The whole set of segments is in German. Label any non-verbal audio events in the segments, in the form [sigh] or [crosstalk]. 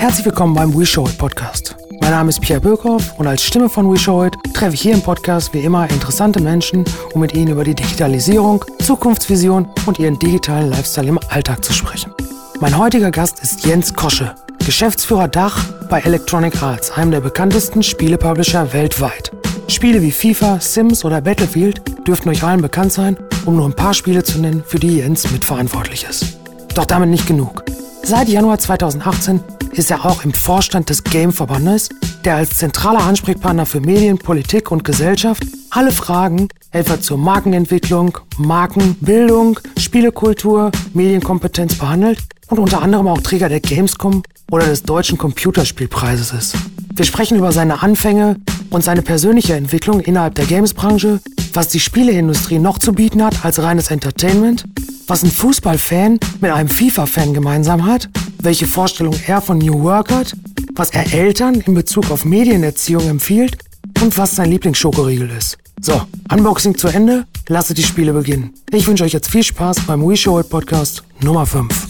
Herzlich willkommen beim We Show It Podcast. Mein Name ist Pierre Birkhoff und als Stimme von We Show It treffe ich hier im Podcast wie immer interessante Menschen, um mit ihnen über die Digitalisierung, Zukunftsvision und ihren digitalen Lifestyle im Alltag zu sprechen. Mein heutiger Gast ist Jens Kosche, Geschäftsführer Dach bei Electronic Arts, einem der bekanntesten Spielepublisher weltweit. Spiele wie FIFA, Sims oder Battlefield dürften euch allen bekannt sein, um nur ein paar Spiele zu nennen, für die Jens mitverantwortlich ist. Doch damit nicht genug. Seit Januar 2018 ist er auch im Vorstand des Game-Verbandes, der als zentraler Ansprechpartner für Medien, Politik und Gesellschaft alle Fragen etwa zur Markenentwicklung, Markenbildung, Spielekultur, Medienkompetenz behandelt und unter anderem auch Träger der Gamescom oder des Deutschen Computerspielpreises ist. Wir sprechen über seine Anfänge und seine persönliche Entwicklung innerhalb der Gamesbranche, was die Spieleindustrie noch zu bieten hat als reines Entertainment, was ein Fußballfan mit einem FIFA-Fan gemeinsam hat, welche Vorstellung er von New Work hat, was er Eltern in Bezug auf Medienerziehung empfiehlt und was sein Lieblingsschokoriegel ist. So, Unboxing zu Ende, lasst die Spiele beginnen. Ich wünsche euch jetzt viel Spaß beim We Show It Podcast Nummer 5.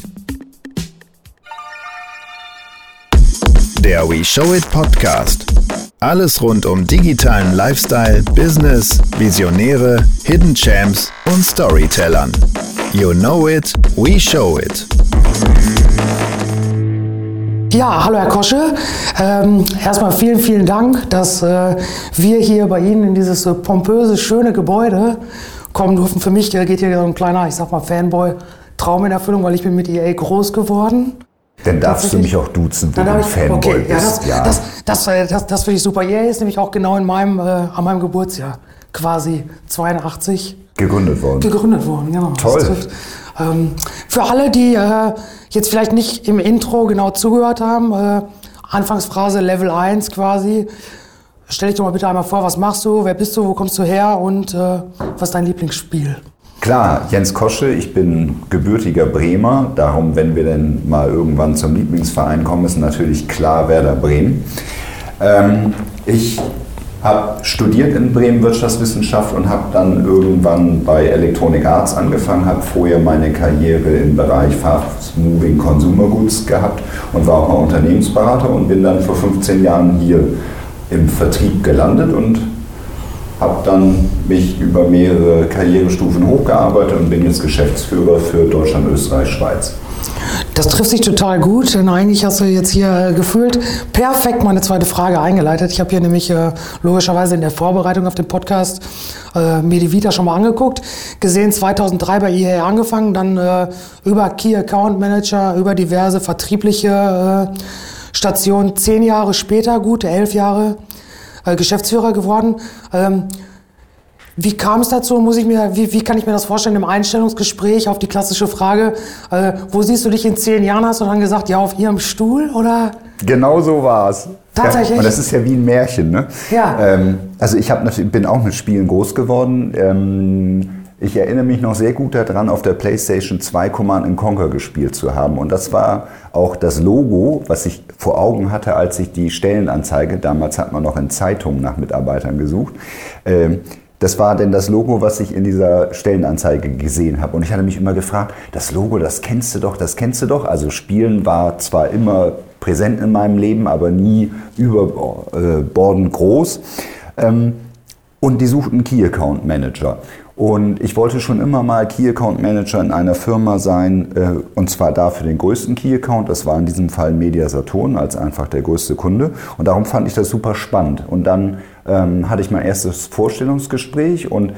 Der We Show It Podcast. Alles rund um digitalen Lifestyle, Business, Visionäre, Hidden Champs und Storytellern. You know it, we show it. Ja, hallo Herr Kosche. Ähm, erstmal vielen, vielen Dank, dass äh, wir hier bei Ihnen in dieses äh, pompöse, schöne Gebäude kommen durften. Für mich äh, geht hier so ein kleiner, ich sag mal, Fanboy-Traum in Erfüllung, weil ich bin mit EA groß geworden. Dann darfst du mich auch duzen, wenn du ein Fanboy okay, ja, das, bist. Ja, das, das, das, das, das finde ich super. EA ist nämlich auch genau in meinem, äh, an meinem Geburtsjahr, quasi 82, Gegründet worden. gegründet worden. Genau. Toll. Ähm, für alle, die äh, jetzt vielleicht nicht im Intro genau zugehört haben, äh, Anfangsphrase Level 1 quasi. Stell dich doch mal bitte einmal vor, was machst du, wer bist du, wo kommst du her und äh, was ist dein Lieblingsspiel? Klar, Jens Kosche, ich bin gebürtiger Bremer. Darum, wenn wir denn mal irgendwann zum Lieblingsverein kommen, ist natürlich klar Werder Bremen. Ähm, ich habe studiert in Bremen Wirtschaftswissenschaft und habe dann irgendwann bei Electronic Arts angefangen, habe vorher meine Karriere im Bereich Fast Moving Consumer Goods gehabt und war auch mal Unternehmensberater und bin dann vor 15 Jahren hier im Vertrieb gelandet und habe dann mich über mehrere Karrierestufen hochgearbeitet und bin jetzt Geschäftsführer für Deutschland, Österreich, Schweiz. Das trifft sich total gut, denn eigentlich hast du jetzt hier äh, gefühlt perfekt meine zweite Frage eingeleitet. Ich habe hier nämlich äh, logischerweise in der Vorbereitung auf den Podcast äh, mir die Vita schon mal angeguckt, gesehen 2003 bei EA angefangen, dann äh, über Key Account Manager, über diverse vertriebliche äh, Stationen, zehn Jahre später, gut elf Jahre äh, Geschäftsführer geworden. Ähm, wie kam es dazu? Muss ich mir, wie, wie kann ich mir das vorstellen im Einstellungsgespräch auf die klassische Frage, äh, wo siehst du dich in zehn Jahren? Hast du dann gesagt, ja, auf ihrem Stuhl oder? Genau so war es. Tatsächlich? Ja, und das ist ja wie ein Märchen. Ne? Ja. Ähm, also ich hab, bin auch mit Spielen groß geworden. Ähm, ich erinnere mich noch sehr gut daran, auf der PlayStation 2 Command Conquer gespielt zu haben. Und das war auch das Logo, was ich vor Augen hatte, als ich die Stellenanzeige, damals hat man noch in Zeitungen nach Mitarbeitern gesucht, ähm, das war denn das Logo, was ich in dieser Stellenanzeige gesehen habe. Und ich hatte mich immer gefragt, das Logo, das kennst du doch, das kennst du doch. Also Spielen war zwar immer präsent in meinem Leben, aber nie überbordend groß. Ähm, und die suchten Key Account Manager. Und ich wollte schon immer mal Key Account Manager in einer Firma sein, äh, und zwar da für den größten Key Account. Das war in diesem Fall Media Saturn als einfach der größte Kunde. Und darum fand ich das super spannend. Und dann ähm, hatte ich mein erstes Vorstellungsgespräch und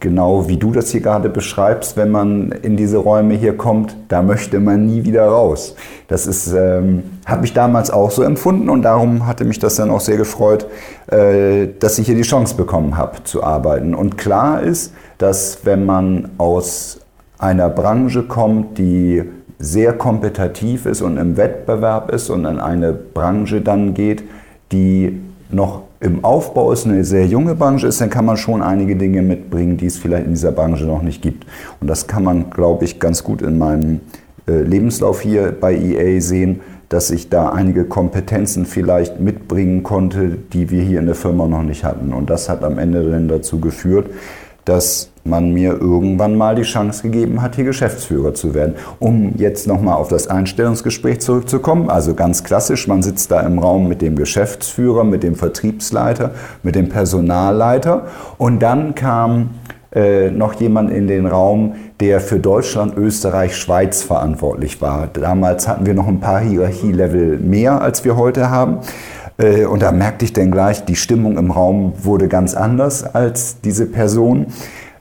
genau wie du das hier gerade beschreibst, wenn man in diese Räume hier kommt, da möchte man nie wieder raus. Das ist, ähm, habe ich damals auch so empfunden und darum hatte mich das dann auch sehr gefreut, äh, dass ich hier die Chance bekommen habe zu arbeiten. Und klar ist, dass wenn man aus einer Branche kommt, die sehr kompetitiv ist und im Wettbewerb ist und in eine Branche dann geht, die noch im Aufbau ist, eine sehr junge Branche ist, dann kann man schon einige Dinge mitbringen, die es vielleicht in dieser Branche noch nicht gibt. Und das kann man, glaube ich, ganz gut in meinem äh, Lebenslauf hier bei EA sehen, dass ich da einige Kompetenzen vielleicht mitbringen konnte, die wir hier in der Firma noch nicht hatten. Und das hat am Ende dann dazu geführt, dass man mir irgendwann mal die Chance gegeben hat, hier Geschäftsführer zu werden. Um jetzt nochmal auf das Einstellungsgespräch zurückzukommen, also ganz klassisch, man sitzt da im Raum mit dem Geschäftsführer, mit dem Vertriebsleiter, mit dem Personalleiter und dann kam äh, noch jemand in den Raum, der für Deutschland, Österreich, Schweiz verantwortlich war. Damals hatten wir noch ein paar Hierarchielevel mehr, als wir heute haben. Äh, und da merkte ich dann gleich, die Stimmung im Raum wurde ganz anders, als diese Person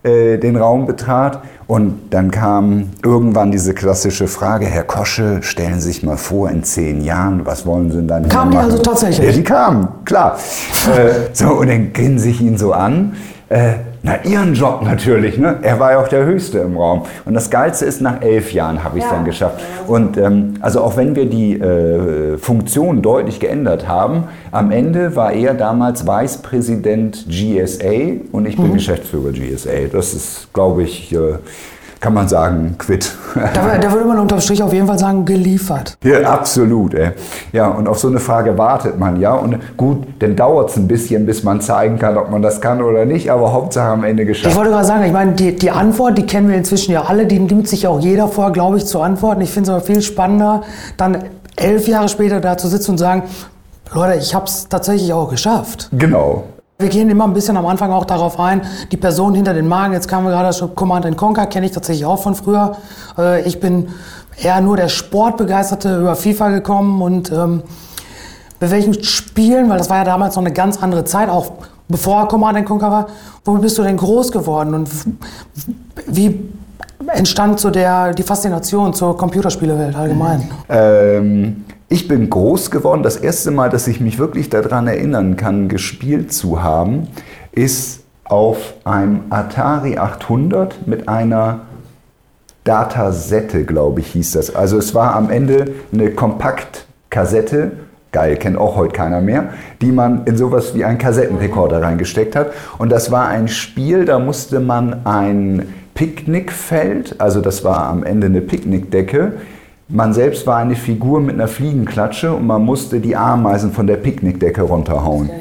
äh, den Raum betrat. Und dann kam irgendwann diese klassische Frage, Herr Kosche, stellen Sie sich mal vor, in zehn Jahren, was wollen Sie denn dann Kam die also tatsächlich? Ja, die kamen, klar. äh, so, und dann grinse ich ihn so an. Äh, na, Ihren Job natürlich. Ne? Er war ja auch der Höchste im Raum. Und das Geilste ist, nach elf Jahren habe ich es ja. dann geschafft. Und ähm, also auch wenn wir die äh, Funktion deutlich geändert haben, am Ende war er damals Vicepräsident GSA und ich bin mhm. Geschäftsführer GSA. Das ist, glaube ich, äh, kann man sagen, quitt. Da, da, würde man unterm Strich auf jeden Fall sagen, geliefert. Ja, absolut. Ey. Ja, und auf so eine Frage wartet man, ja. Und gut, dann dauert es ein bisschen, bis man zeigen kann, ob man das kann oder nicht, aber Hauptsache am Ende geschafft. Ich wollte gerade sagen, ich meine, die, die Antwort, die kennen wir inzwischen ja alle, die nimmt sich auch jeder vor, glaube ich, zu antworten. Ich finde es aber viel spannender, dann elf Jahre später da zu sitzen und sagen, Leute, ich habe es tatsächlich auch geschafft. Genau. Wir gehen immer ein bisschen am Anfang auch darauf ein, die Person hinter den Magen. Jetzt kamen wir gerade schon Command Conquer, kenne ich tatsächlich auch von früher. Äh, ich bin eher nur der Sportbegeisterte über FIFA gekommen und ähm, bei welchen Spielen, weil das war ja damals noch eine ganz andere Zeit, auch bevor Command Conquer war, womit bist du denn groß geworden und wie entstand so der, die Faszination zur Computerspielewelt allgemein? Ähm ich bin groß geworden. Das erste Mal, dass ich mich wirklich daran erinnern kann, gespielt zu haben, ist auf einem Atari 800 mit einer Datasette, glaube ich, hieß das. Also es war am Ende eine Kompaktkassette, geil, kennt auch heute keiner mehr, die man in sowas wie einen Kassettenrekorder reingesteckt hat. Und das war ein Spiel, da musste man ein Picknickfeld, also das war am Ende eine Picknickdecke, man selbst war eine Figur mit einer Fliegenklatsche und man musste die Ameisen von der Picknickdecke runterhauen.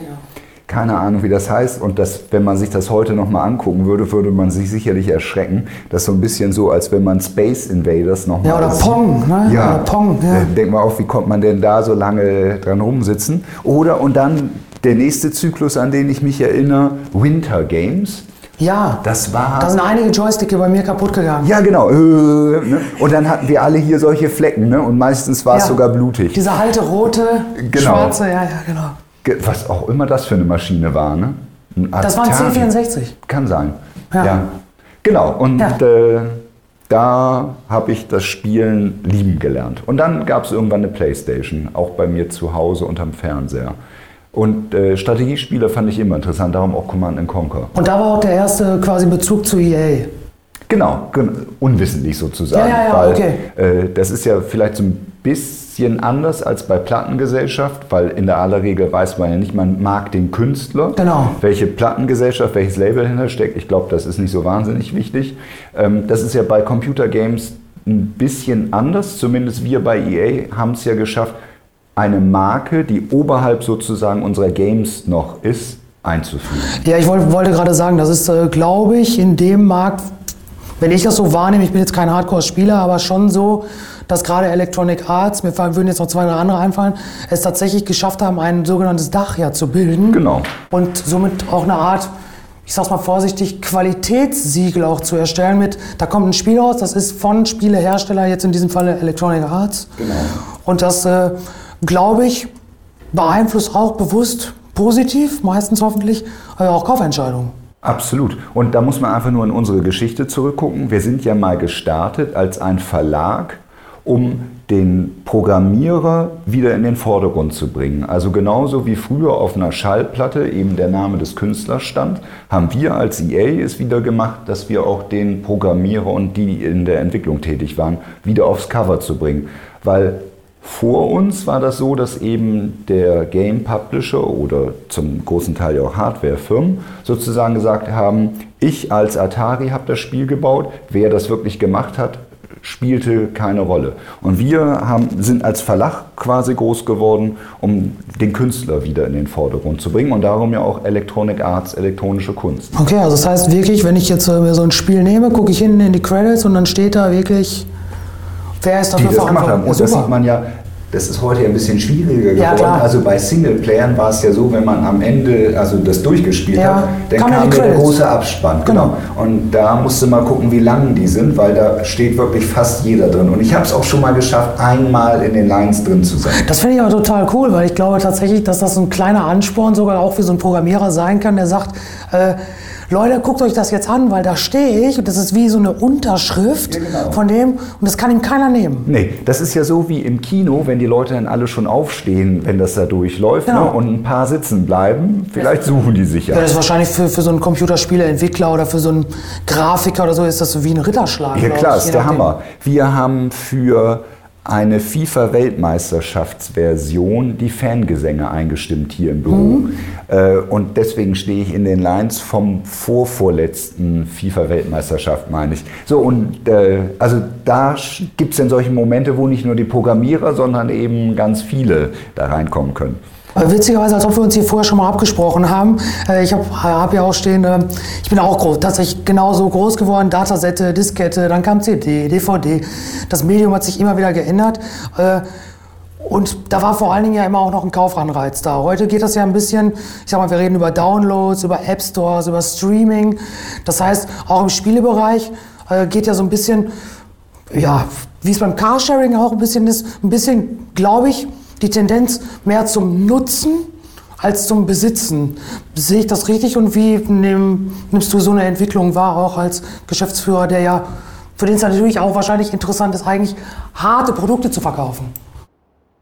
Keine Ahnung, wie das heißt. Und das, wenn man sich das heute nochmal angucken würde, würde man sich sicherlich erschrecken. Das ist so ein bisschen so, als wenn man Space Invaders nochmal. Ja, oder sieht. Pong, ne? Ja, oder Pong. Ja. Denkt man auch, wie kommt man denn da so lange dran rumsitzen? Oder, und dann der nächste Zyklus, an den ich mich erinnere, Winter Games. Ja, das war. Da sind einige Joysticke bei mir kaputt gegangen. Ja, genau. Äh, ne? Und dann hatten wir alle hier solche Flecken, ne? Und meistens war es ja. sogar blutig. Diese alte rote, genau. schwarze, ja, ja, genau. Was auch immer das für eine Maschine war, ne? das war ein C64. Kann sein. Ja. ja. Genau. Und ja. äh, da habe ich das Spielen lieben gelernt. Und dann gab es irgendwann eine Playstation, auch bei mir zu Hause unterm Fernseher. Und äh, Strategiespiele fand ich immer interessant, darum auch Command Conquer. Und da war auch der erste quasi Bezug zu EA. Genau, unwissentlich sozusagen. Ja, ja, ja, weil okay. äh, das ist ja vielleicht so ein bisschen anders als bei Plattengesellschaft, weil in der aller Regel weiß man ja nicht, man mag den Künstler. Genau. Welche Plattengesellschaft, welches Label hintersteckt. Ich glaube, das ist nicht so wahnsinnig wichtig. Ähm, das ist ja bei Computergames ein bisschen anders. Zumindest wir bei EA haben es ja geschafft, eine Marke, die oberhalb sozusagen unserer Games noch ist, einzuführen. Ja, ich wollte, wollte gerade sagen, das ist, äh, glaube ich, in dem Markt, wenn ich das so wahrnehme, ich bin jetzt kein Hardcore-Spieler, aber schon so, dass gerade Electronic Arts, mir würden jetzt noch zwei, drei andere einfallen, es tatsächlich geschafft haben, ein sogenanntes Dach ja zu bilden. Genau. Und somit auch eine Art, ich sag's mal vorsichtig, Qualitätssiegel auch zu erstellen mit, da kommt ein Spiel raus, das ist von Spielehersteller, jetzt in diesem Falle Electronic Arts. Genau. Und das äh, glaube ich, beeinflusst auch bewusst positiv, meistens hoffentlich, auch Kaufentscheidungen. Absolut. Und da muss man einfach nur in unsere Geschichte zurückgucken. Wir sind ja mal gestartet als ein Verlag, um den Programmierer wieder in den Vordergrund zu bringen. Also genauso wie früher auf einer Schallplatte eben der Name des Künstlers stand, haben wir als EA es wieder gemacht, dass wir auch den Programmierer und die in der Entwicklung tätig waren, wieder aufs Cover zu bringen. Weil vor uns war das so, dass eben der Game Publisher oder zum großen Teil ja auch Hardwarefirmen sozusagen gesagt haben, ich als Atari habe das Spiel gebaut, wer das wirklich gemacht hat, spielte keine Rolle. Und wir haben, sind als Verlag quasi groß geworden, um den Künstler wieder in den Vordergrund zu bringen und darum ja auch Electronic Arts, elektronische Kunst. Okay, also das heißt wirklich, wenn ich jetzt so ein Spiel nehme, gucke ich hinten in die Credits und dann steht da wirklich, wer ist dafür die das gemacht haben. Und ja, das sieht man ja das ist heute ein bisschen schwieriger Ja, geworden. klar. also bei Singleplayern war es ja so, wenn man am Ende also das durchgespielt Ja, hat, dann kam ja der Credits. große Abspann. Genau. Und da musste man gucken, wie lang die sind, weil da steht wirklich fast jeder drin. Und ich habe es auch schon mal geschafft, einmal in den Lines drin zu sein. Das finde ich aber total cool, weil ich glaube tatsächlich, dass das ein kleiner Ansporn sogar auch für so einen Programmierer sein kann, der sagt, äh, Leute, guckt euch das jetzt an, weil da stehe ich und das ist wie so eine Unterschrift Ja, genau. von dem und das kann ihm keiner nehmen. Nee, das ist ja so wie im Kino, wenn die Leute dann alle schon aufstehen, wenn das da durchläuft Genau. ne, und ein paar sitzen bleiben, vielleicht suchen die sich ja. Ja, das ist wahrscheinlich für, für so einen Computerspieleentwickler oder für so einen Grafiker oder so ist das so wie ein Ritterschlag. Ja klar, ist der. Hammer. Wir haben für eine FIFA-Weltmeisterschaftsversion die Fangesänge eingestimmt hier im Büro. Äh, Und deswegen stehe ich in den Lines vom vorvorletzten FIFA-Weltmeisterschaft, meine ich. So, und äh, also da gibt es dann solche Momente, wo nicht nur die Programmierer, sondern eben ganz viele da reinkommen können. Witzigerweise, als ob wir uns hier vorher schon mal abgesprochen haben. Äh, Ich habe hab ja auch stehen, äh, ich bin auch groß, tatsächlich genauso groß geworden. Datasette, Diskette, dann kam CD, DVD. Das Medium hat sich immer wieder geändert. Äh, Und da war vor allen Dingen ja immer auch noch ein Kaufanreiz da. Heute geht das ja ein bisschen, ich sag mal, wir reden über Downloads, über App Stores, über Streaming. Das heißt, auch im Spielebereich äh, geht ja so ein bisschen, ja, wie es beim Carsharing auch ein bisschen ist, ein bisschen, glaube ich, die Tendenz mehr zum Nutzen als zum Besitzen. Sehe ich das richtig und wie nehm, nimmst du so eine Entwicklung wahr, auch als Geschäftsführer, der ja, für den es natürlich auch wahrscheinlich interessant ist, eigentlich harte Produkte zu verkaufen?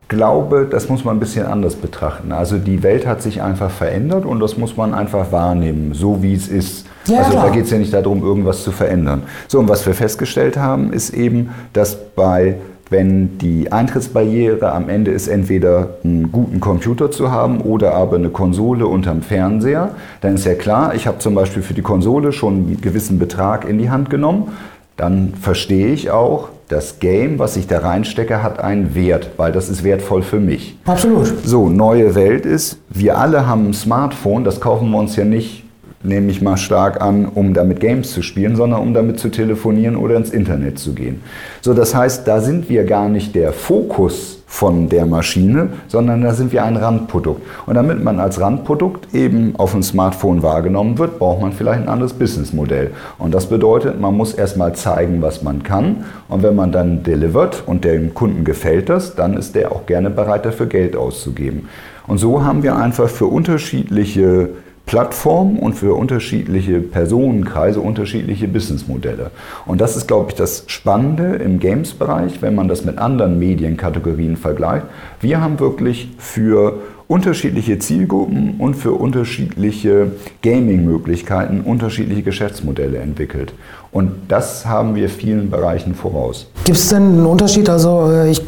glaube, das muss man ein bisschen anders betrachten. Also die Welt hat sich einfach verändert und das muss man einfach wahrnehmen, so wie es ist. Ja, also klar. da geht es ja nicht darum, irgendwas zu verändern. So, und was wir festgestellt haben, ist eben, dass bei wenn die Eintrittsbarriere am Ende ist, entweder einen guten Computer zu haben oder aber eine Konsole unterm Fernseher, dann ist ja klar, ich habe zum Beispiel für die Konsole schon einen gewissen Betrag in die Hand genommen, dann verstehe ich auch, das Game, was ich da reinstecke, hat einen Wert, weil das ist wertvoll für mich. Absolut. So, neue Welt ist, wir alle haben ein Smartphone, das kaufen wir uns ja nicht, nehme ich mal stark an, um damit Games zu spielen, sondern um damit zu telefonieren oder ins Internet zu gehen. So, das heißt, da sind wir gar nicht der Fokus von der Maschine, sondern da sind wir ein Randprodukt. Und damit man als Randprodukt eben auf dem Smartphone wahrgenommen wird, braucht man vielleicht ein anderes Businessmodell. Und das bedeutet, man muss erstmal zeigen, was man kann. Und wenn man dann delivert und dem Kunden gefällt das, dann ist der auch gerne bereit, dafür Geld auszugeben. Und so haben wir einfach für unterschiedliche Plattformen und für unterschiedliche Personenkreise unterschiedliche Businessmodelle. Und das ist, glaube ich, das Spannende im Games-Bereich, wenn man das mit anderen Medienkategorien vergleicht. Wir haben wirklich für unterschiedliche Zielgruppen und für unterschiedliche Gaming-Möglichkeiten unterschiedliche Geschäftsmodelle entwickelt. Und das haben wir vielen Bereichen voraus. Gibt es denn einen Unterschied? Also äh, ich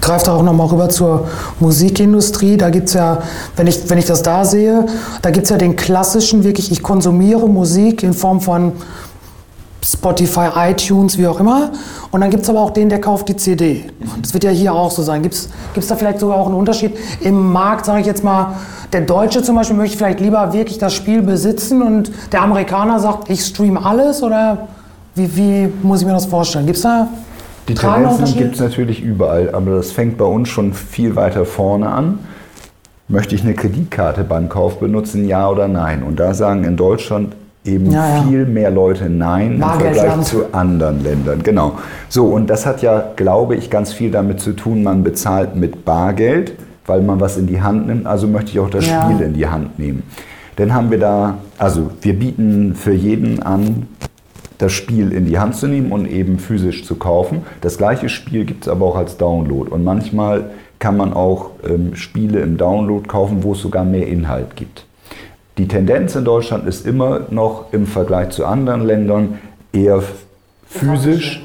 greife da auch nochmal rüber zur Musikindustrie. Da gibt es ja, wenn ich, wenn ich das da sehe, da gibt es ja den klassischen, wirklich, ich konsumiere Musik in Form von Spotify, iTunes, wie auch immer. Und dann gibt es aber auch den, der kauft die CD. Das wird ja hier auch so sein. Gibt es da vielleicht sogar auch einen Unterschied im Markt, sage ich jetzt mal, der Deutsche zum Beispiel möchte vielleicht lieber wirklich das Spiel besitzen und der Amerikaner sagt, ich stream alles oder wie, wie muss ich mir das vorstellen? Gibt es da Die Tendenzen gibt es natürlich überall, aber das fängt bei uns schon viel weiter vorne an. Möchte ich eine Kreditkarte beim Kauf benutzen, ja oder nein? Und da sagen in Deutschland eben Ja, ja. viel mehr Leute Nein im Vergleich zu anderen Ländern. Genau. So, und das hat ja, glaube ich, ganz viel damit zu tun, man bezahlt mit Bargeld, weil man was in die Hand nimmt, also möchte ich auch das Ja. Spiel in die Hand nehmen. Dann haben wir da, also wir bieten für jeden an, das Spiel in die Hand zu nehmen und eben physisch zu kaufen. Das gleiche Spiel gibt es aber auch als Download. Und manchmal kann man auch ähm, Spiele im Download kaufen, wo es sogar mehr Inhalt gibt. Die Tendenz in Deutschland ist immer noch im Vergleich zu anderen Ländern eher physisch,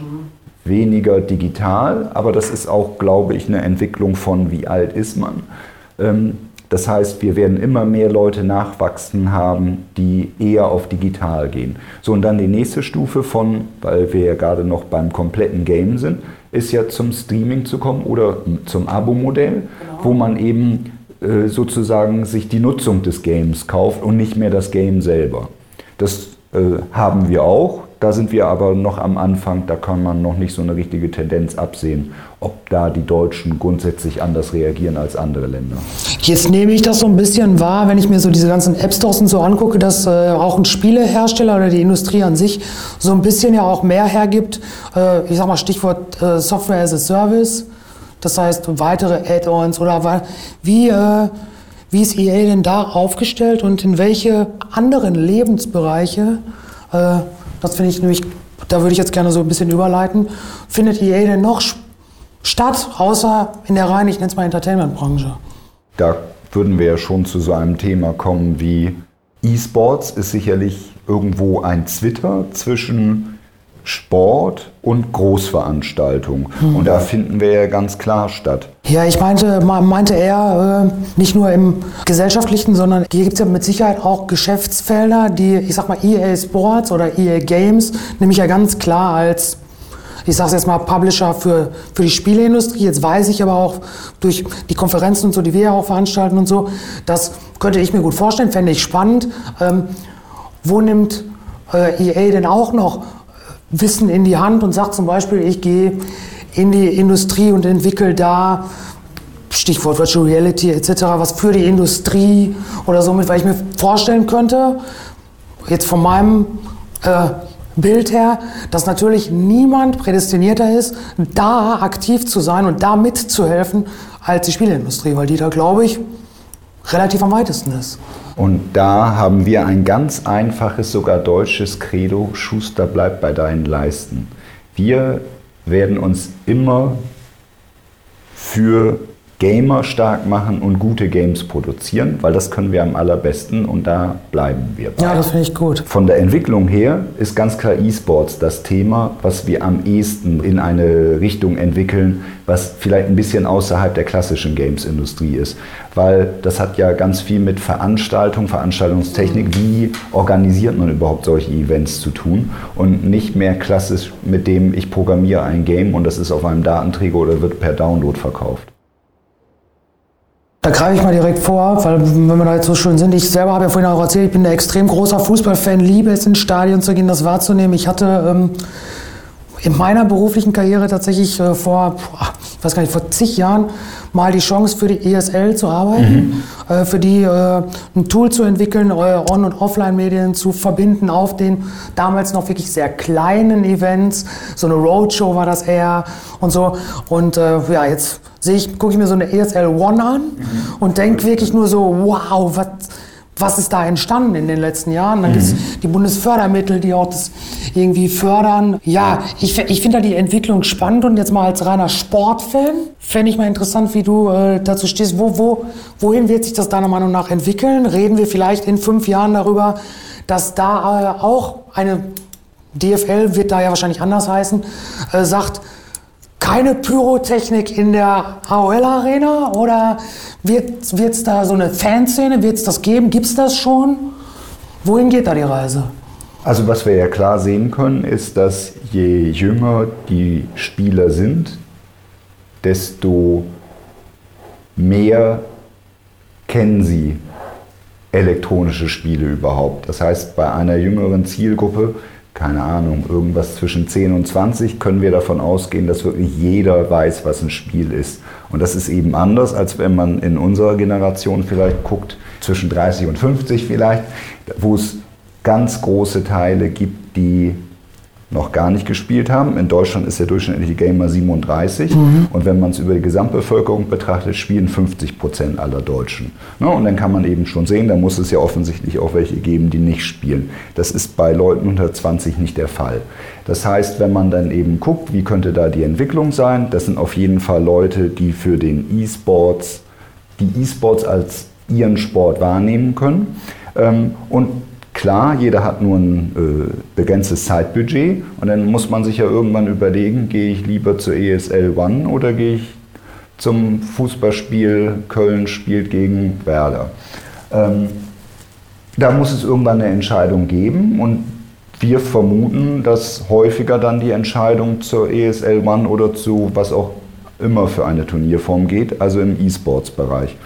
weniger digital. Aber das ist auch, glaube ich, eine Entwicklung von, wie alt ist man. Ähm, Das heißt, wir werden immer mehr Leute nachwachsen haben, die eher auf digital gehen. So, und dann die nächste Stufe von, weil wir ja gerade noch beim kompletten Game sind, ist ja zum Streaming zu kommen oder zum Abo-Modell, genau. wo man eben äh, sozusagen sich die Nutzung des Games kauft und nicht mehr das Game selber. Das äh, haben wir auch. Da sind wir aber noch am Anfang, da kann man noch nicht so eine richtige Tendenz absehen, ob da die Deutschen grundsätzlich anders reagieren als andere Länder. Jetzt nehme ich das so ein bisschen wahr, wenn ich mir so diese ganzen App Stores und so angucke, dass äh, auch ein Spielehersteller oder die Industrie an sich so ein bisschen ja auch mehr hergibt. Äh, ich sag mal Stichwort äh, Software as a Service. Das heißt weitere Add-ons oder wie, äh, wie ist EA denn da aufgestellt und in welche anderen Lebensbereiche äh, das finde ich nämlich, da würde ich jetzt gerne so ein bisschen überleiten. Findet EA denn noch statt, außer in der rein, ich nenne es mal Entertainment-Branche? Da würden wir ja schon zu so einem Thema kommen wie E-Sports ist sicherlich irgendwo ein Twitter zwischen Sport und Großveranstaltung. Hm. Und da finden wir ja ganz klar statt. Ja, ich meinte, meinte er äh, nicht nur im gesellschaftlichen, sondern hier gibt es ja mit Sicherheit auch Geschäftsfelder, die, ich sag mal, EA Sports oder EA Games, nämlich ja ganz klar als ich sage es jetzt mal, Publisher für, für die Spieleindustrie. Jetzt weiß ich aber auch durch die Konferenzen und so, die wir ja auch veranstalten und so, das könnte ich mir gut vorstellen, fände ich spannend. Ähm, wo nimmt äh, EA denn auch noch Wissen in die Hand und sagt zum Beispiel, ich gehe in die Industrie und entwickle da Stichwort Virtual Reality etc., was für die Industrie oder somit, weil ich mir vorstellen könnte, jetzt von meinem äh, Bild her, dass natürlich niemand prädestinierter ist, da aktiv zu sein und da mitzuhelfen als die Spieleindustrie, weil die da, glaube ich, relativ am weitesten ist. Und da haben wir ein ganz einfaches, sogar deutsches Credo, Schuster bleibt bei deinen Leisten. Wir werden uns immer für Gamer stark machen und gute Games produzieren, weil das können wir am allerbesten und da bleiben wir. Bei. Ja, das finde ich gut. Von der Entwicklung her ist ganz klar E-Sports das Thema, was wir am ehesten in eine Richtung entwickeln, was vielleicht ein bisschen außerhalb der klassischen Games-Industrie ist, weil das hat ja ganz viel mit Veranstaltung, Veranstaltungstechnik, wie organisiert man überhaupt solche Events zu tun und nicht mehr klassisch mit dem, ich programmiere ein Game und das ist auf einem Datenträger oder wird per Download verkauft. Da greife ich mal direkt vor, weil wenn wir da jetzt so schön sind, ich selber habe ja vorhin auch erzählt, ich bin ein extrem großer Fußballfan, liebe es ins Stadion zu gehen, das wahrzunehmen. Ich hatte ähm, in meiner beruflichen Karriere tatsächlich äh, vor, ich weiß gar nicht, vor zig Jahren mal die Chance für die ESL zu arbeiten, mhm. äh, für die äh, ein Tool zu entwickeln, äh, On- und Offline-Medien zu verbinden auf den damals noch wirklich sehr kleinen Events. So eine Roadshow war das eher und so. Und äh, ja, jetzt sehe ich, gucke ich mir so eine ESL One an mhm. und denke wirklich nur so, wow, was, was ist da entstanden in den letzten Jahren? Dann mhm. gibt es die Bundesfördermittel, die auch das irgendwie fördern. Ja, ich, ich finde da die Entwicklung spannend und jetzt mal als reiner Sportfan fände ich mal interessant, wie du äh, dazu stehst. Wo, wo, wohin wird sich das deiner Meinung nach entwickeln? Reden wir vielleicht in fünf Jahren darüber, dass da äh, auch eine DFL, wird da ja wahrscheinlich anders heißen, äh, sagt, keine Pyrotechnik in der AOL Arena oder wird es da so eine Fanszene, wird es das geben? Gibt es das schon? Wohin geht da die Reise? Also was wir ja klar sehen können, ist, dass je jünger die Spieler sind, desto mehr kennen sie elektronische Spiele überhaupt. Das heißt, bei einer jüngeren Zielgruppe keine Ahnung, irgendwas zwischen 10 und 20 können wir davon ausgehen, dass wirklich jeder weiß, was ein Spiel ist. Und das ist eben anders, als wenn man in unserer Generation vielleicht guckt, zwischen 30 und 50 vielleicht, wo es ganz große Teile gibt, die noch gar nicht gespielt haben. In Deutschland ist der durchschnittliche Gamer 37 mhm. und wenn man es über die Gesamtbevölkerung betrachtet, spielen 50 Prozent aller Deutschen. Ne? Und dann kann man eben schon sehen, da muss es ja offensichtlich auch welche geben, die nicht spielen. Das ist bei Leuten unter 20 nicht der Fall. Das heißt, wenn man dann eben guckt, wie könnte da die Entwicklung sein, das sind auf jeden Fall Leute, die für den E-Sports, die E-Sports als ihren Sport wahrnehmen können. Ähm, und Klar, jeder hat nur ein äh, begrenztes Zeitbudget und dann muss man sich ja irgendwann überlegen, gehe ich lieber zur ESL One oder gehe ich zum Fußballspiel. Köln spielt gegen Werder. Ähm, da muss es irgendwann eine Entscheidung geben und wir vermuten, dass häufiger dann die Entscheidung zur ESL One oder zu was auch immer für eine Turnierform geht, also im E-Sports-Bereich.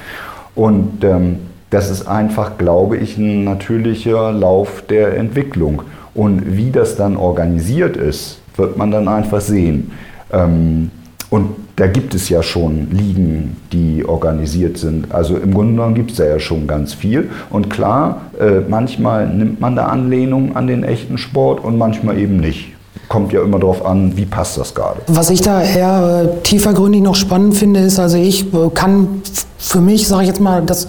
Und ähm, das ist einfach, glaube ich, ein natürlicher Lauf der Entwicklung. Und wie das dann organisiert ist, wird man dann einfach sehen. Ähm, und da gibt es ja schon Ligen, die organisiert sind. Also im Grunde genommen gibt es da ja schon ganz viel. Und klar, äh, manchmal nimmt man da Anlehnung an den echten Sport und manchmal eben nicht. Kommt ja immer darauf an, wie passt das gerade. Was ich da eher äh, tiefergründig noch spannend finde, ist, also ich äh, kann für mich, sage ich jetzt mal, das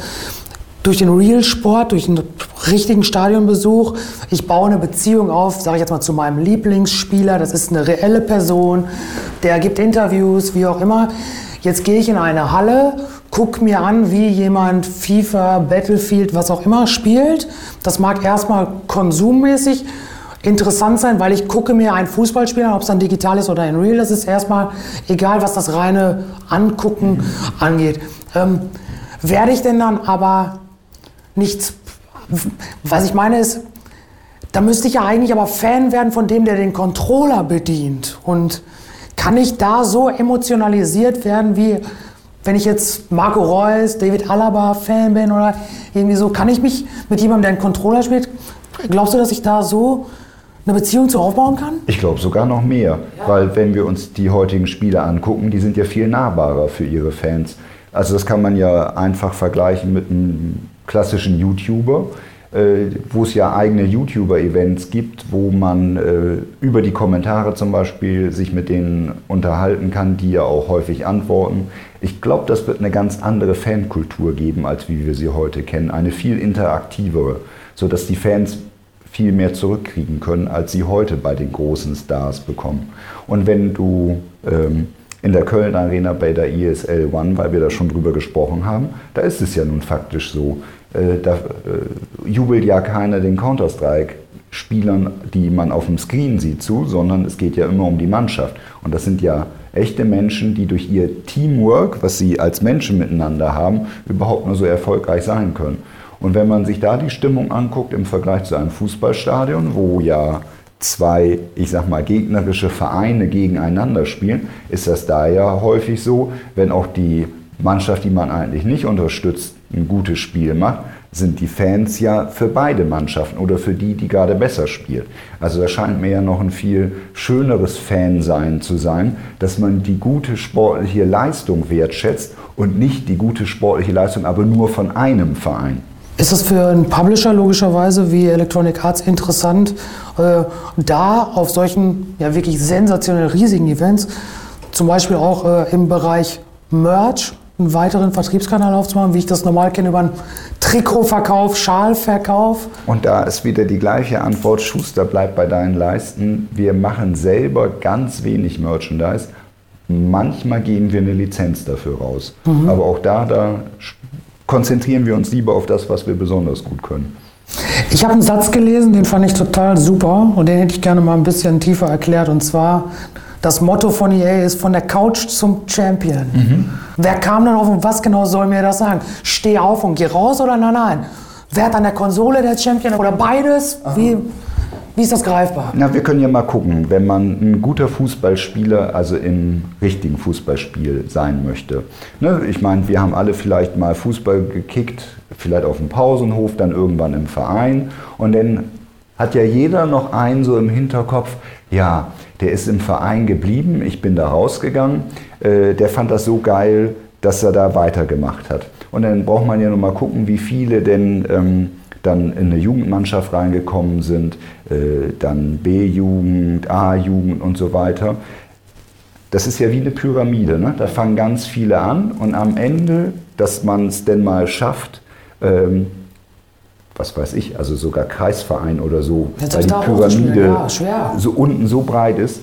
durch den Real-Sport, durch einen richtigen Stadionbesuch, ich baue eine Beziehung auf, sage ich jetzt mal, zu meinem Lieblingsspieler. Das ist eine reelle Person, der gibt Interviews, wie auch immer. Jetzt gehe ich in eine Halle, gucke mir an, wie jemand FIFA, Battlefield, was auch immer spielt. Das mag erstmal konsummäßig interessant sein, weil ich gucke mir ein Fußballspiel an, ob es dann digital ist oder in Real. Das ist erstmal egal, was das reine Angucken angeht. Ähm, werde ich denn dann aber nichts. Was ich meine ist, da müsste ich ja eigentlich aber Fan werden von dem, der den Controller bedient. Und kann ich da so emotionalisiert werden, wie wenn ich jetzt Marco Reus, David Alaba Fan bin oder irgendwie so? Kann ich mich mit jemandem, der einen Controller spielt, glaubst du, dass ich da so eine Beziehung zu aufbauen kann? Ich glaube sogar noch mehr, ja. weil wenn wir uns die heutigen Spiele angucken, die sind ja viel nahbarer für ihre Fans. Also das kann man ja einfach vergleichen mit einem klassischen YouTuber, äh, wo es ja eigene YouTuber-Events gibt, wo man äh, über die Kommentare zum Beispiel sich mit denen unterhalten kann, die ja auch häufig antworten. Ich glaube, das wird eine ganz andere Fankultur geben, als wie wir sie heute kennen. Eine viel interaktivere, sodass die Fans viel mehr zurückkriegen können, als sie heute bei den großen Stars bekommen. Und wenn du ähm, in der Köln Arena bei der ESL One, weil wir da schon drüber gesprochen haben, da ist es ja nun faktisch so. Äh, da äh, jubelt ja keiner den Counter-Strike-Spielern, die man auf dem Screen sieht, zu, sondern es geht ja immer um die Mannschaft. Und das sind ja echte Menschen, die durch ihr Teamwork, was sie als Menschen miteinander haben, überhaupt nur so erfolgreich sein können. Und wenn man sich da die Stimmung anguckt im Vergleich zu einem Fußballstadion, wo ja zwei, ich sag mal, gegnerische Vereine gegeneinander spielen, ist das da ja häufig so, wenn auch die Mannschaft, die man eigentlich nicht unterstützt, ein gutes Spiel macht, sind die Fans ja für beide Mannschaften oder für die, die gerade besser spielt. Also da scheint mir ja noch ein viel schöneres Fansein zu sein, dass man die gute sportliche Leistung wertschätzt und nicht die gute sportliche Leistung aber nur von einem Verein. Ist es für einen Publisher logischerweise wie Electronic Arts interessant, äh, da auf solchen ja wirklich sensationell riesigen Events, zum Beispiel auch äh, im Bereich Merch, einen weiteren Vertriebskanal aufzumachen, wie ich das normal kenne, über einen Trikotverkauf, Schalverkauf? Und da ist wieder die gleiche Antwort, Schuster bleibt bei deinen Leisten. Wir machen selber ganz wenig Merchandise. Manchmal geben wir eine Lizenz dafür raus. Mhm. Aber auch da, da konzentrieren wir uns lieber auf das, was wir besonders gut können. Ich habe einen Satz gelesen, den fand ich total super und den hätte ich gerne mal ein bisschen tiefer erklärt. Und zwar, das Motto von EA ist von der Couch zum Champion. Mhm. Wer kam dann auf und was genau soll mir das sagen? Steh auf und geh raus oder nein, nein? Wer hat an der Konsole der Champion oder beides? Wie, wie ist das greifbar? Na, wir können ja mal gucken, wenn man ein guter Fußballspieler, also im richtigen Fußballspiel sein möchte. Ne, ich meine, wir haben alle vielleicht mal Fußball gekickt, vielleicht auf dem Pausenhof, dann irgendwann im Verein und dann hat ja jeder noch einen so im Hinterkopf, ja, der ist im Verein geblieben, ich bin da rausgegangen, äh, der fand das so geil, dass er da weitergemacht hat. Und dann braucht man ja nur mal gucken, wie viele denn ähm, dann in eine Jugendmannschaft reingekommen sind, äh, dann B-Jugend, A-Jugend und so weiter. Das ist ja wie eine Pyramide. Ne? Da fangen ganz viele an und am Ende, dass man es denn mal schafft, ähm, was weiß ich, also sogar Kreisverein oder so, weil die Pyramide ja, so unten so breit ist.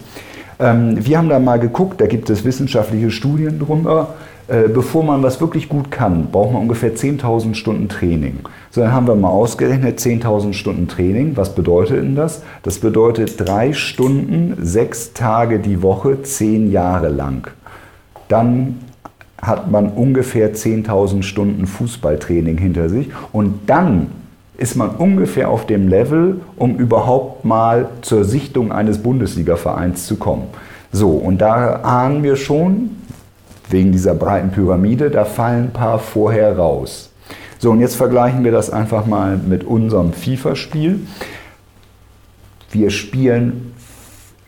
Ähm, wir haben da mal geguckt, da gibt es wissenschaftliche Studien drüber. Äh, bevor man was wirklich gut kann, braucht man ungefähr 10.000 Stunden Training. So, dann haben wir mal ausgerechnet 10.000 Stunden Training. Was bedeutet denn das? Das bedeutet drei Stunden, sechs Tage die Woche, zehn Jahre lang. Dann hat man ungefähr 10.000 Stunden Fußballtraining hinter sich und dann ist man ungefähr auf dem Level, um überhaupt mal zur Sichtung eines Bundesligavereins zu kommen. So, und da ahnen wir schon, wegen dieser breiten Pyramide, da fallen ein paar vorher raus. So, und jetzt vergleichen wir das einfach mal mit unserem FIFA-Spiel. Wir spielen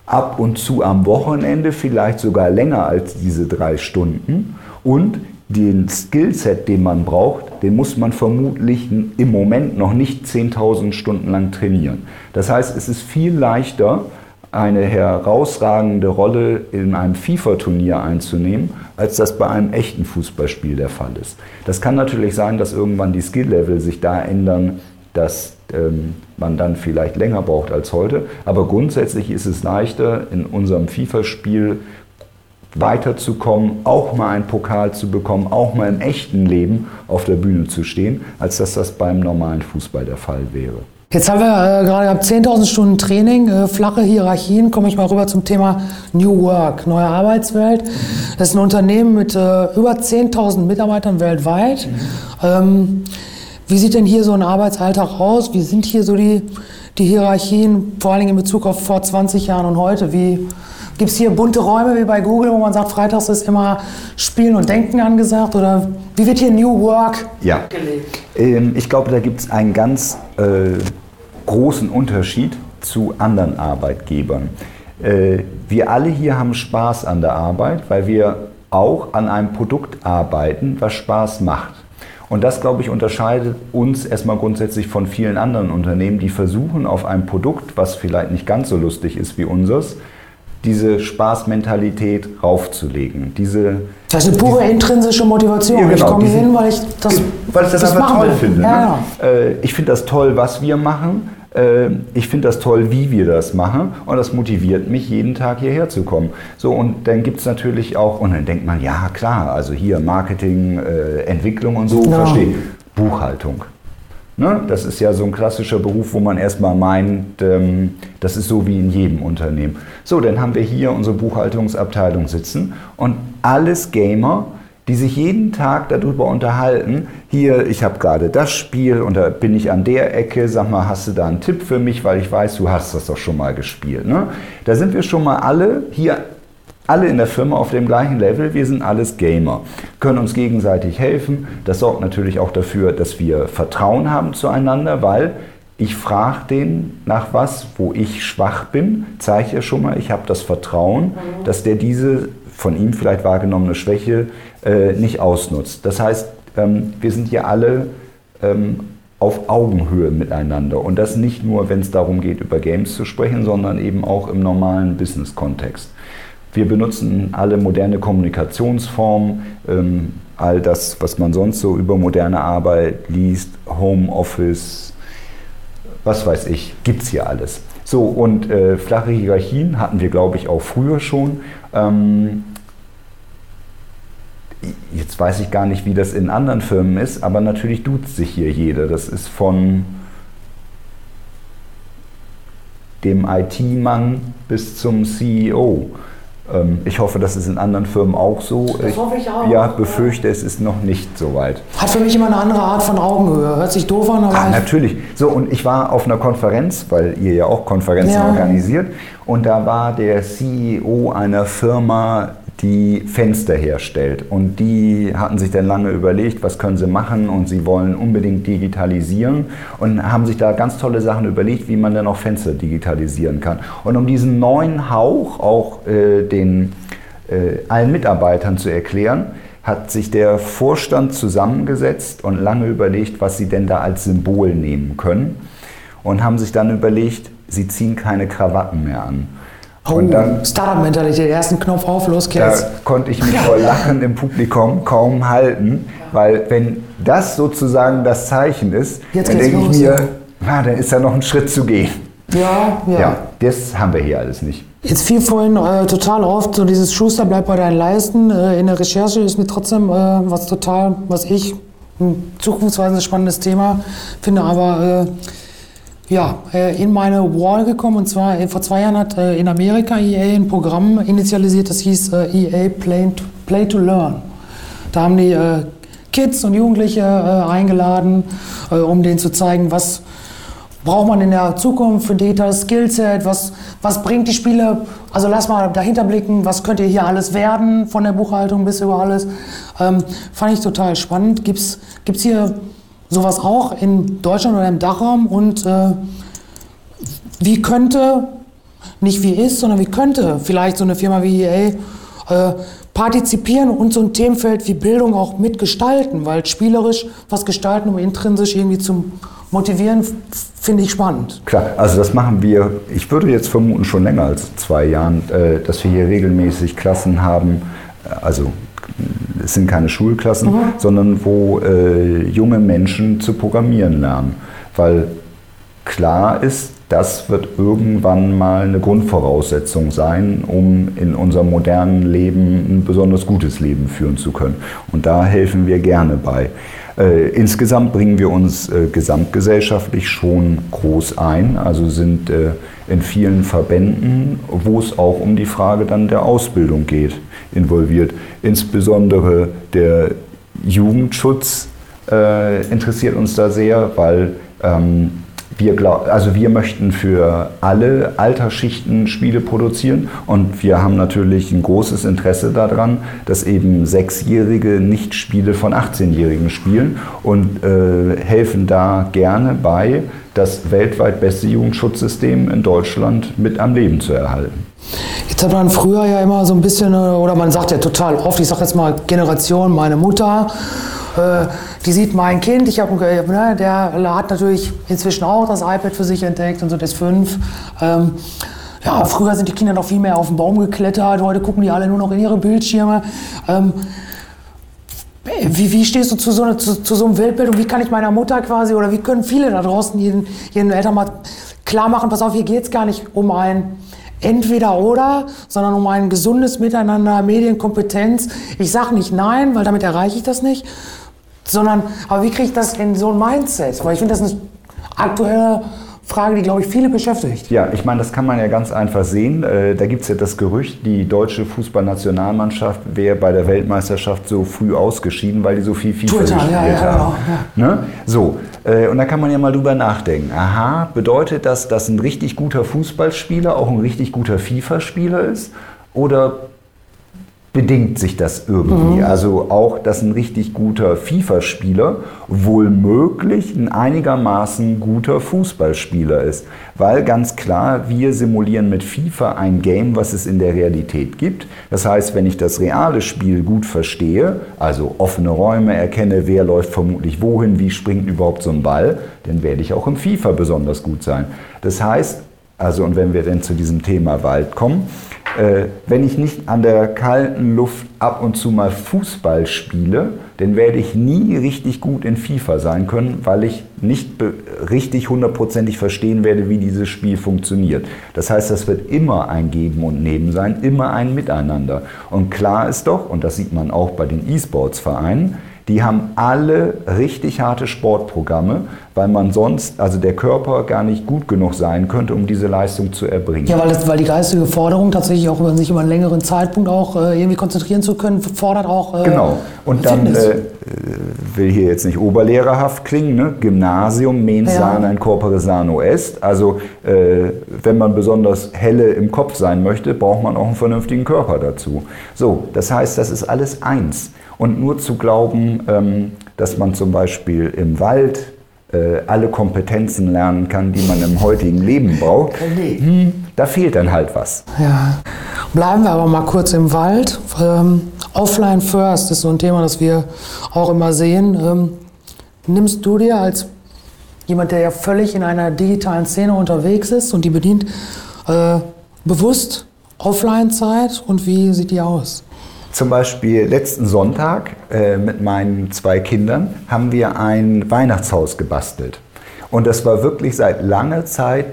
ab und zu am Wochenende, vielleicht sogar länger als diese drei Stunden. Und den Skillset, den man braucht, den muss man vermutlich im Moment noch nicht 10.000 Stunden lang trainieren. Das heißt, es ist viel leichter, eine herausragende Rolle in einem FIFA-Turnier einzunehmen, als das bei einem echten Fußballspiel der Fall ist. Das kann natürlich sein, dass irgendwann die Skill-Level sich da ändern, dass ähm, man dann vielleicht länger braucht als heute. Aber grundsätzlich ist es leichter, in unserem FIFA-Spiel weiterzukommen, auch mal einen Pokal zu bekommen, auch mal im echten Leben auf der Bühne zu stehen, als dass das beim normalen Fußball der Fall wäre. Jetzt haben wir äh, gerade 10.000 Stunden Training, äh, flache Hierarchien. Komme ich mal rüber zum Thema New Work, neue Arbeitswelt. Das ist ein Unternehmen mit äh, über 10.000 Mitarbeitern weltweit. Ähm, wie sieht denn hier so ein Arbeitsalltag aus? Wie sind hier so die, die Hierarchien, vor allen Dingen in Bezug auf vor 20 Jahren und heute? Wie, Gibt es hier bunte Räume wie bei Google, wo man sagt, freitags ist immer Spielen und Denken angesagt? Oder wie wird hier New Work ja. gelebt? Ähm, ich glaube, da gibt es einen ganz äh, großen Unterschied zu anderen Arbeitgebern. Äh, wir alle hier haben Spaß an der Arbeit, weil wir auch an einem Produkt arbeiten, was Spaß macht. Und das, glaube ich, unterscheidet uns erstmal grundsätzlich von vielen anderen Unternehmen, die versuchen, auf ein Produkt, was vielleicht nicht ganz so lustig ist wie unseres, diese Spaßmentalität raufzulegen. Diese, das ist eine pure diese, intrinsische Motivation. Ja, genau, ich komme hier hin, weil ich das, weil ich das, das einfach toll will. finde. Ja, ne? ja. Äh, ich finde das toll, was wir machen. Äh, ich finde das toll, wie wir das machen. Und das motiviert mich, jeden Tag hierher zu kommen. So, und dann gibt es natürlich auch, und dann denkt man, ja klar, also hier Marketing, äh, Entwicklung und so, ja. verstehe. Buchhaltung. Ne? Das ist ja so ein klassischer Beruf, wo man erstmal meint, ähm, das ist so wie in jedem Unternehmen. So, dann haben wir hier unsere Buchhaltungsabteilung sitzen und alles Gamer, die sich jeden Tag darüber unterhalten, hier, ich habe gerade das Spiel und da bin ich an der Ecke, sag mal, hast du da einen Tipp für mich, weil ich weiß, du hast das doch schon mal gespielt. Ne? Da sind wir schon mal alle hier alle in der Firma auf dem gleichen Level, wir sind alles Gamer, können uns gegenseitig helfen. Das sorgt natürlich auch dafür, dass wir Vertrauen haben zueinander, weil ich frage den nach was, wo ich schwach bin, zeige ja schon mal, ich habe das Vertrauen, dass der diese von ihm vielleicht wahrgenommene Schwäche äh, nicht ausnutzt. Das heißt, ähm, wir sind hier alle ähm, auf Augenhöhe miteinander und das nicht nur, wenn es darum geht, über Games zu sprechen, sondern eben auch im normalen Business-Kontext. Wir benutzen alle moderne Kommunikationsformen, ähm, all das, was man sonst so über moderne Arbeit liest, Homeoffice, was weiß ich, gibt es hier alles. So, und äh, flache Hierarchien hatten wir, glaube ich, auch früher schon. Ähm, jetzt weiß ich gar nicht, wie das in anderen Firmen ist, aber natürlich duzt sich hier jeder. Das ist von dem IT-Mann bis zum CEO. Ähm, ich hoffe, das ist in anderen Firmen auch so. Das ich, hoffe ich auch. Ja, befürchte, es ist noch nicht so weit. Hat für mich immer eine andere Art von Augenhöhe. Hört sich doof an, aber. Ah, natürlich. So, und ich war auf einer Konferenz, weil ihr ja auch Konferenzen ja. organisiert. Und da war der CEO einer Firma, die Fenster herstellt. Und die hatten sich dann lange überlegt, was können sie machen und sie wollen unbedingt digitalisieren und haben sich da ganz tolle Sachen überlegt, wie man dann auch Fenster digitalisieren kann. Und um diesen neuen Hauch auch äh, den, äh, allen Mitarbeitern zu erklären, hat sich der Vorstand zusammengesetzt und lange überlegt, was sie denn da als Symbol nehmen können und haben sich dann überlegt, sie ziehen keine Krawatten mehr an. Oh, Startup-Mentalität, ersten Knopf auf, los geht's. Da konnte ich mich vor Lachen im Publikum kaum halten, weil wenn das sozusagen das Zeichen ist, Jetzt dann denke ich mir, na, dann ist da noch ein Schritt zu gehen. Ja, ja. Ja, das haben wir hier alles nicht. Jetzt fiel vorhin äh, total oft so dieses Schuster bleibt bei deinen Leisten. Äh, in der Recherche ist mir trotzdem äh, was total, was ich ein zukunftsweisendes spannendes Thema finde, aber äh, ja, äh, in meine Wall gekommen. Und zwar äh, vor zwei Jahren hat äh, in Amerika EA ein Programm initialisiert, das hieß EA Play to, Learn. Da haben die Kids und Jugendliche eingeladen, um denen zu zeigen, was braucht man in der Zukunft für Data Skillset, was, was bringt die Spiele, also lass mal dahinter blicken, was könnte hier alles werden, von der Buchhaltung bis über alles. Ähm, fand ich total spannend. Gibt es hier sowas auch in Deutschland oder im Dachraum und äh, wie könnte, nicht wie ist, sondern wie könnte vielleicht so eine Firma wie EA äh, partizipieren und so ein Themenfeld wie Bildung auch mitgestalten, weil spielerisch was gestalten, um intrinsisch irgendwie zu motivieren, finde ich spannend. Klar, also das machen wir, ich würde jetzt vermuten, schon länger als zwei Jahren, äh, dass wir hier regelmäßig Klassen haben, äh, also es sind keine Schulklassen, mhm. sondern wo äh, junge Menschen zu programmieren lernen. Weil klar ist, das wird irgendwann mal eine Grundvoraussetzung sein, um in unserem modernen Leben ein besonders gutes Leben führen zu können. Und da helfen wir gerne bei. Äh, insgesamt bringen wir uns äh, gesamtgesellschaftlich schon groß ein, also sind äh, in vielen Verbänden, wo es auch um die Frage dann der Ausbildung geht, involviert. Insbesondere der Jugendschutz äh, interessiert uns da sehr, weil ähm, wir, glaub, also wir möchten für alle Altersschichten Spiele produzieren und wir haben natürlich ein großes Interesse daran, dass eben Sechsjährige nicht Spiele von 18-Jährigen spielen und äh, helfen da gerne bei, das weltweit beste Jugendschutzsystem in Deutschland mit am Leben zu erhalten. Jetzt hat man früher ja immer so ein bisschen, oder man sagt ja total oft, ich sage jetzt mal Generation, meine Mutter, äh, die sieht mein Kind, ich habe, ne, der hat natürlich inzwischen auch das iPad für sich entdeckt und so das 5. Ähm, ja, früher sind die Kinder noch viel mehr auf den Baum geklettert, heute gucken die alle nur noch in ihre Bildschirme. Ähm, wie, wie, stehst du zu so, zu, zu so, einem Weltbild und wie kann ich meiner Mutter quasi oder wie können viele da draußen ihren, ihren Eltern mal klar machen, pass auf, hier geht es gar nicht um ein entweder oder, sondern um ein gesundes Miteinander, Medienkompetenz. Ich sage nicht nein, weil damit erreiche ich das nicht, sondern, aber wie kriege ich das in so ein Mindset? Weil ich finde, das ist eine aktuelle Frage, die, glaube ich, viele beschäftigt. Ja, ich meine, das kann man ja ganz einfach sehen. Äh, da gibt es ja das Gerücht, die deutsche Fußballnationalmannschaft wäre bei der Weltmeisterschaft so früh ausgeschieden, weil die so viel FIFA Total, gespielt ja, ja, haben. Genau, ja. Ne? So, äh, und da kann man ja mal drüber nachdenken. Aha, bedeutet das, dass ein richtig guter Fußballspieler auch ein richtig guter FIFA-Spieler ist? Oder bedingt sich das irgendwie. Mhm. Also auch, dass ein richtig guter FIFA-Spieler wohl möglich ein einigermaßen guter Fußballspieler ist. Weil ganz klar, wir simulieren mit FIFA ein Game, was es in der Realität gibt. Das heißt, wenn ich das reale Spiel gut verstehe, also offene Räume erkenne, wer läuft vermutlich wohin, wie springt überhaupt so ein Ball, dann werde ich auch im FIFA besonders gut sein. Das heißt, also und wenn wir denn zu diesem Thema Wald kommen, wenn ich nicht an der kalten Luft ab und zu mal Fußball spiele, dann werde ich nie richtig gut in FIFA sein können, weil ich nicht richtig hundertprozentig verstehen werde, wie dieses Spiel funktioniert. Das heißt, das wird immer ein Geben und Nehmen sein, immer ein Miteinander. Und klar ist doch, und das sieht man auch bei den E-Sports-Vereinen, die haben alle richtig harte Sportprogramme, weil man sonst, also der Körper gar nicht gut genug sein könnte, um diese Leistung zu erbringen. Ja, weil, das, weil die geistige Forderung tatsächlich auch über sich über einen längeren Zeitpunkt auch äh, irgendwie konzentrieren zu können, fordert auch. Äh, genau. Und dann äh, will hier jetzt nicht oberlehrerhaft klingen, ne? Gymnasium mens ja. sana in corpore sano est. Also äh, wenn man besonders helle im Kopf sein möchte, braucht man auch einen vernünftigen Körper dazu. So, das heißt, das ist alles eins. Und nur zu glauben, ähm, dass man zum Beispiel im Wald äh, alle Kompetenzen lernen kann, die man im heutigen Leben braucht, hm, da fehlt dann halt was. Ja. Bleiben wir aber mal kurz im Wald. Ähm, Offline First ist so ein Thema, das wir auch immer sehen. Ähm, nimmst du dir als jemand, der ja völlig in einer digitalen Szene unterwegs ist und die bedient, äh, bewusst Offline-Zeit und wie sieht die aus? Zum Beispiel letzten Sonntag äh, mit meinen zwei Kindern haben wir ein Weihnachtshaus gebastelt. Und das war wirklich seit langer Zeit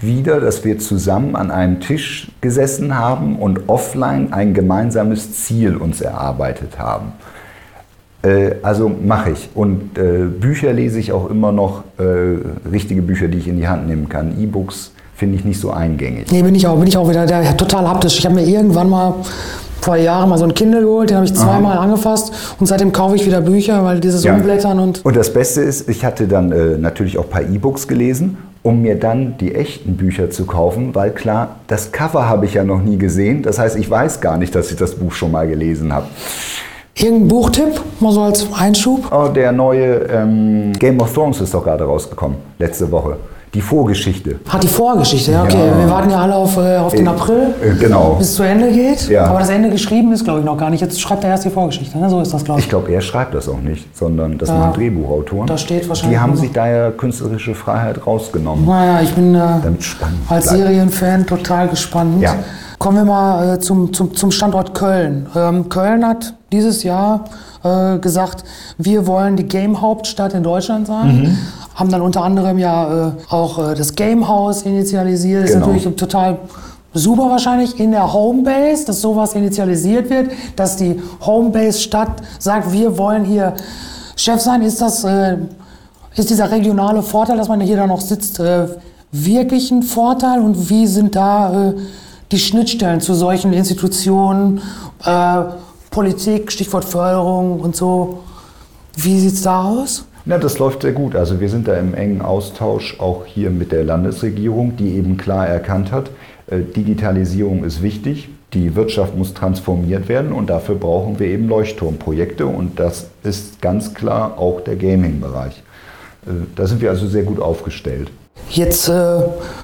wieder, dass wir zusammen an einem Tisch gesessen haben und offline ein gemeinsames Ziel uns erarbeitet haben. Äh, also mache ich. Und äh, Bücher lese ich auch immer noch, äh, richtige Bücher, die ich in die Hand nehmen kann. E-Books finde ich nicht so eingängig. Nee, bin ich auch, bin ich auch wieder der, total haptisch. Ich habe mir irgendwann mal zwei Jahren mal so ein Kindle geholt, den habe ich zweimal angefasst und seitdem kaufe ich wieder Bücher, weil dieses Ja. Umblättern und Und das Beste ist, ich hatte dann äh, natürlich auch ein paar E-Books gelesen, um mir dann die echten Bücher zu kaufen, weil klar, das Cover habe ich ja noch nie gesehen. Das heißt, ich weiß gar nicht, dass ich das Buch schon mal gelesen habe. irgendein Buchtipp, mal so als Einschub. Oh, der neue ähm, Game of Thrones ist doch gerade rausgekommen, letzte Woche. Die Vorgeschichte. Hat die Vorgeschichte, ja, okay. Ja. Wir warten ja alle auf, äh, auf den Äh, April, äh, genau. bis es zu Ende geht. Ja. Aber das Ende geschrieben ist, glaube ich, noch gar nicht. Jetzt schreibt er erst die Vorgeschichte, ne? so ist das, glaube ich. Ich glaube, er schreibt das auch nicht, sondern das Ja. machen Drehbuchautoren. Da steht wahrscheinlich Die haben sich daher künstlerische Freiheit rausgenommen. Naja, ich bin äh, als. Serienfan total gespannt. Ja. Kommen wir mal äh, zum, zum, zum Standort Köln. Ähm, Köln hat dieses Jahr gesagt, wir wollen die Game-Hauptstadt in Deutschland sein. Mhm. Haben dann unter anderem ja äh, auch äh, das Game House initialisiert. Das Genau. ist natürlich total super wahrscheinlich in der Homebase, dass sowas initialisiert wird, dass die Homebase-Stadt sagt, wir wollen hier Chef sein. Ist das... Äh, ist dieser regionale Vorteil, dass man hier dann noch sitzt, äh, wirklich ein Vorteil? Und wie sind da äh, die Schnittstellen zu solchen Institutionen, äh, Politik, Stichwort Förderung und so? Wie sieht's da aus? Ja, das läuft sehr gut. Also wir sind da im engen Austausch auch hier mit der Landesregierung, die eben klar erkannt hat, äh, Digitalisierung ist wichtig, die Wirtschaft muss transformiert werden und dafür brauchen wir eben Leuchtturmprojekte und das ist ganz klar auch der Gaming-Bereich. Äh, Da sind wir also sehr gut aufgestellt. Jetzt, äh,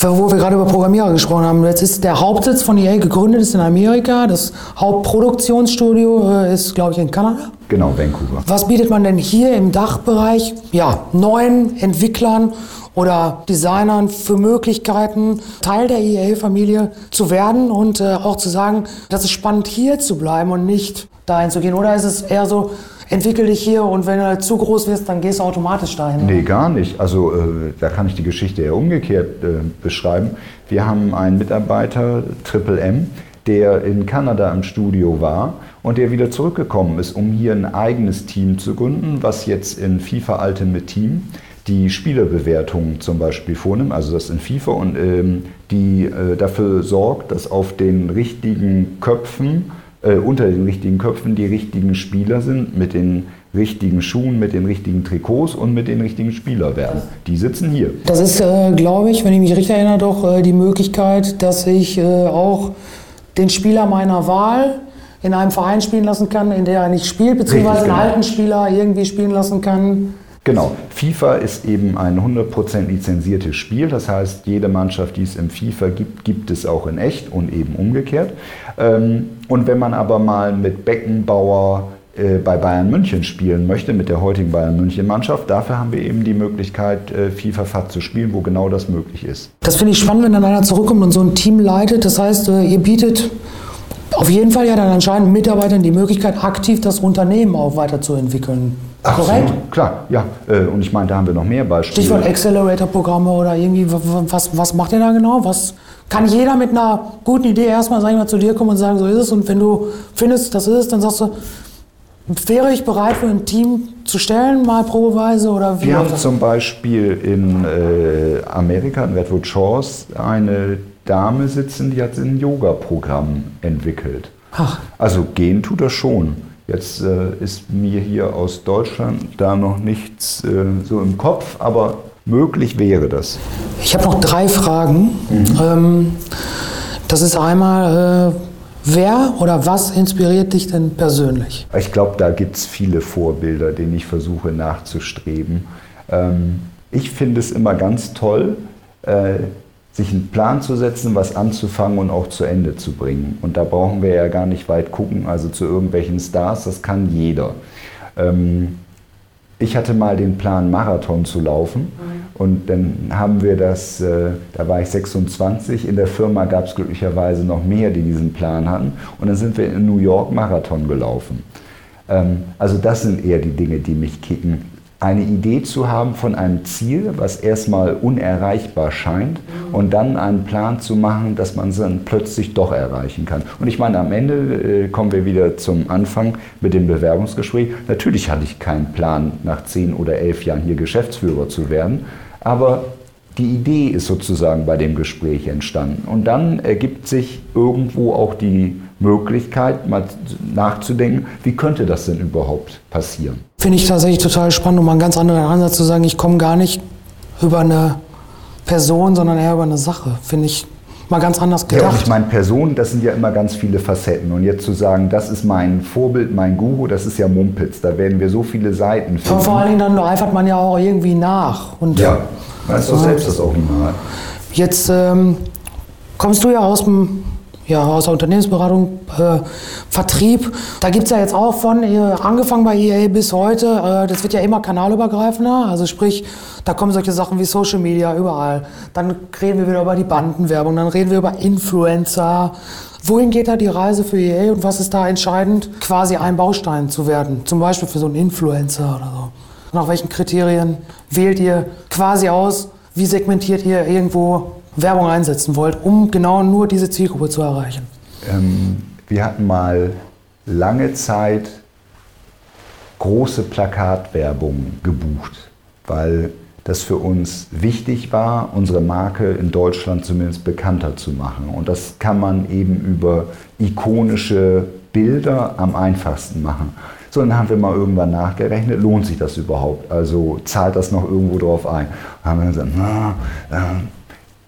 wo wir gerade über Programmierer gesprochen haben, jetzt ist der Hauptsitz von EA gegründet, ist in Amerika. Das Hauptproduktionsstudio äh, ist, glaube ich, in Kanada. Genau, Vancouver. Was bietet man denn hier im Dachbereich ja, neuen Entwicklern oder Designern für Möglichkeiten, Teil der EA-Familie zu werden und äh, auch zu sagen, das ist spannend hier zu bleiben und nicht dahin zu gehen? Oder ist es eher so, entwickel dich hier und wenn du zu groß wirst, dann gehst du automatisch dahin? Nee, gar nicht. Also äh, da kann ich die Geschichte eher umgekehrt äh, beschreiben. Wir haben einen Mitarbeiter, Triple M, der in Kanada im Studio war und der wieder zurückgekommen ist, um hier ein eigenes Team zu gründen, was jetzt in FIFA Ultimate Team die Spielerbewertung zum Beispiel vornimmt, also das in FIFA und ähm, die äh, dafür sorgt, dass auf den richtigen Köpfen äh, unter den richtigen Köpfen die richtigen Spieler sind, mit den richtigen Schuhen, mit den richtigen Trikots und mit den richtigen Spielerwerten. Die sitzen hier. Das ist, äh, glaube ich, wenn ich mich richtig erinnere, doch äh, die Möglichkeit, dass ich äh, auch den Spieler meiner Wahl in einem Verein spielen lassen kann, in der er nicht spielt, beziehungsweise Richtig, einen genau. alten Spieler irgendwie spielen lassen kann. Genau, FIFA ist eben ein 100% lizenziertes Spiel. Das heißt, jede Mannschaft, die es im FIFA gibt, gibt es auch in echt und eben umgekehrt. Ähm, Und wenn man aber mal mit Beckenbauer äh, bei Bayern München spielen möchte, mit der heutigen Bayern München Mannschaft, dafür haben wir eben die Möglichkeit, äh, FIFA FAT zu spielen, wo genau das möglich ist. Das finde ich spannend, wenn dann einer zurückkommt und so ein Team leitet. Das heißt, äh, ihr bietet auf jeden Fall ja dann anscheinend Mitarbeitern die Möglichkeit, aktiv das Unternehmen auch weiterzuentwickeln. Korrekt? Absolut, Klar, ja. Äh, Und ich meine, da haben wir noch mehr Beispiele. Stichwort Accelerator-Programme oder irgendwie, was, was macht ihr da genau? Was kann jeder mit einer guten Idee erstmal, sag ich mal, zu dir kommen und sagen, so ist es und wenn du findest, das ist es, dann sagst du, wäre ich bereit für ein Team zu stellen, mal probeweise oder wie? Wir haben zum Beispiel in äh, Amerika, in Redwood Shores, eine Dame sitzen, die hat ein Yoga-Programm entwickelt. Ach. Also gehen tut das schon. Jetzt äh, ist mir hier aus Deutschland da noch nichts äh, so im Kopf, aber möglich wäre das. Ich habe noch drei Fragen. Ähm, das ist einmal, äh, wer oder was inspiriert dich denn persönlich? Ich glaube, da gibt es viele Vorbilder, denen ich versuche nachzustreben. Ähm, ich finde es immer ganz toll, äh, sich einen Plan zu setzen, was anzufangen und auch zu Ende zu bringen. Und da brauchen wir ja gar nicht weit gucken, also zu irgendwelchen Stars, das kann jeder. Ähm, ich hatte mal den Plan, Marathon zu laufen. Und dann haben wir das, äh, da war ich 26, in der Firma gab es glücklicherweise noch mehr, die diesen Plan hatten. Und dann sind wir in New York Marathon gelaufen. Ähm, also das sind eher die Dinge, die mich kicken. Eine Idee zu haben von einem Ziel, was erstmal unerreichbar scheint, und dann einen Plan zu machen, dass man es dann plötzlich doch erreichen kann. Und ich meine, am Ende äh, kommen wir wieder zum Anfang mit dem Bewerbungsgespräch. Natürlich hatte ich keinen Plan, nach zehn oder elf Jahren hier Geschäftsführer zu werden, aber die Idee ist sozusagen bei dem Gespräch entstanden. Und dann ergibt sich irgendwo auch die Möglichkeit, mal nachzudenken, wie könnte das denn überhaupt passieren. Finde ich tatsächlich total spannend, um mal einen ganz anderen Ansatz zu sagen, ich komme gar nicht über eine Person, sondern eher über eine Sache. Finde ich mal ganz anders gedacht. Ja, und ich meine, Personen, das sind ja immer ganz viele Facetten. Und jetzt zu sagen, das ist mein Vorbild, mein Guru, das ist ja Mumpitz. Da werden wir so viele Seiten finden. Aber vor allen Dingen, dann eifert man ja auch irgendwie nach. Und ja, weißt du selbst das auch mal. Jetzt ähm, kommst du ja aus dem ja, aus der Unternehmensberatung, äh, Vertrieb. Da gibt es ja jetzt auch von, äh, angefangen bei EA bis heute, äh, das wird ja immer kanalübergreifender. Also sprich, da kommen solche Sachen wie Social Media überall. Dann reden wir wieder über die Bandenwerbung, dann reden wir über Influencer. Wohin geht da die Reise für EA und was ist da entscheidend, quasi ein Baustein zu werden? Zum Beispiel für so einen Influencer oder so. Nach welchen Kriterien wählt ihr quasi aus? Wie segmentiert ihr irgendwo Werbung einsetzen wollt, um genau nur diese Zielgruppe zu erreichen? Ähm, wir hatten mal lange Zeit große Plakatwerbung gebucht, weil das für uns wichtig war, unsere Marke in Deutschland zumindest bekannter zu machen. Und das kann man eben über ikonische Bilder am einfachsten machen. So, dann haben wir mal irgendwann nachgerechnet, lohnt sich das überhaupt? Also zahlt das noch irgendwo drauf ein? Dann haben wir gesagt, na, äh,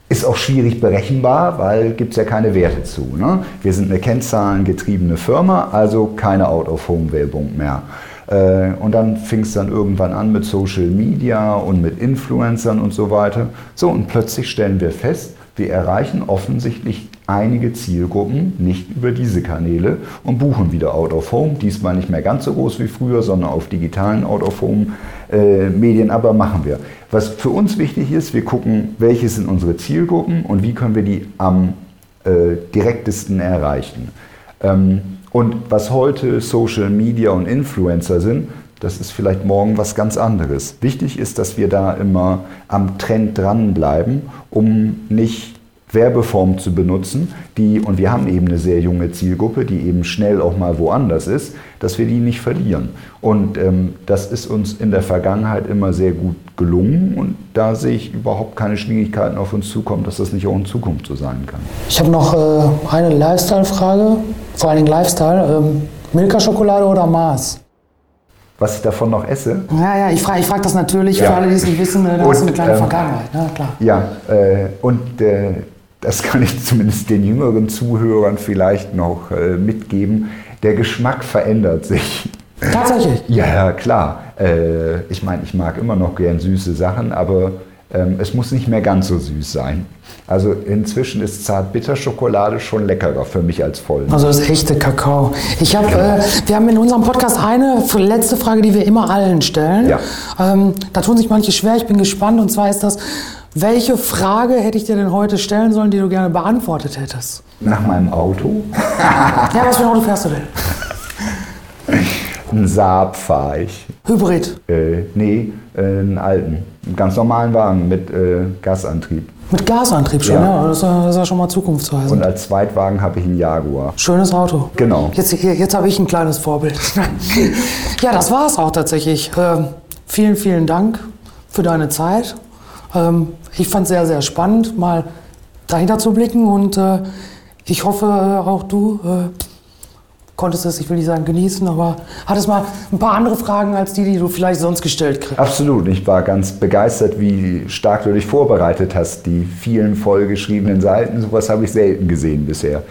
ist auch schwierig berechenbar, weil gibt es ja keine Werte zu. Ne? Wir sind eine kennzahlengetriebene Firma, also keine Out-of-Home-Werbung mehr. Äh, und dann fing es dann irgendwann an mit Social Media und mit Influencern und so weiter. So, und plötzlich stellen wir fest, wir erreichen offensichtlich einige Zielgruppen nicht über diese Kanäle und buchen wieder Out of Home. Diesmal nicht mehr ganz so groß wie früher, sondern auf digitalen Out of Home äh, Medien, aber machen wir. Was für uns wichtig ist, wir gucken, welche sind unsere Zielgruppen und wie können wir die am äh, direktesten erreichen. Ähm, und was heute Social Media und Influencer sind, das ist vielleicht morgen was ganz anderes. Wichtig ist, dass wir da immer am Trend dranbleiben, um nicht Werbeformen zu benutzen, die, und wir haben eben eine sehr junge Zielgruppe, die eben schnell auch mal woanders ist, dass wir die nicht verlieren. Und ähm, das ist uns in der Vergangenheit immer sehr gut gelungen und da sehe ich überhaupt keine Schwierigkeiten auf uns zukommen, dass das nicht auch in Zukunft so sein kann. Ich habe noch äh, eine Lifestyle-Frage, vor allen Dingen Lifestyle. Ähm, Milka-Schokolade oder Mars? was ich davon noch esse. Ja, ja, ich frage ich frag das natürlich ja. für alle, die es nicht wissen, da hast du eine kleine ähm, Vergangenheit. Ja, klar. Ja, äh, und äh, das kann ich zumindest den jüngeren Zuhörern vielleicht noch äh, mitgeben, der Geschmack verändert sich. Tatsächlich? Ja, klar. Äh, ich meine, ich mag immer noch gern süße Sachen, aber ähm, es muss nicht mehr ganz so süß sein. Also inzwischen ist Zartbitterschokolade schon leckerer für mich als voll. Also das echte Kakao. Ich habe, ja. äh, wir haben in unserem Podcast eine letzte Frage, die wir immer allen stellen. Ja. Ähm, da tun sich manche schwer. Ich bin gespannt. Und zwar ist das, welche Frage hätte ich dir denn heute stellen sollen, die du gerne beantwortet hättest? Nach meinem Auto? [laughs] ja, was für ein Auto fährst du denn? Ein Saab fahre ich. Hybrid? Äh, nee, äh, einen alten. Einen ganz normalen Wagen mit äh, Gasantrieb. Mit Gasantrieb schon, ja. ja. Das, ist ja, das ist ja schon mal zukunftsweisend. Und als Zweitwagen habe ich einen Jaguar. Schönes Auto. Genau. Jetzt, jetzt habe ich ein kleines Vorbild. [laughs] ja, das war es auch tatsächlich. Ähm, vielen, vielen Dank für deine Zeit. Ähm, ich fand es sehr, sehr spannend, mal dahinter zu blicken und äh, ich hoffe äh, auch du äh, konntest es, ich will nicht sagen genießen, aber hattest mal ein paar andere Fragen als die, die du vielleicht sonst gestellt kriegst. Absolut, ich war ganz begeistert, wie stark du dich vorbereitet hast. Die vielen vollgeschriebenen Seiten, sowas habe ich selten gesehen bisher.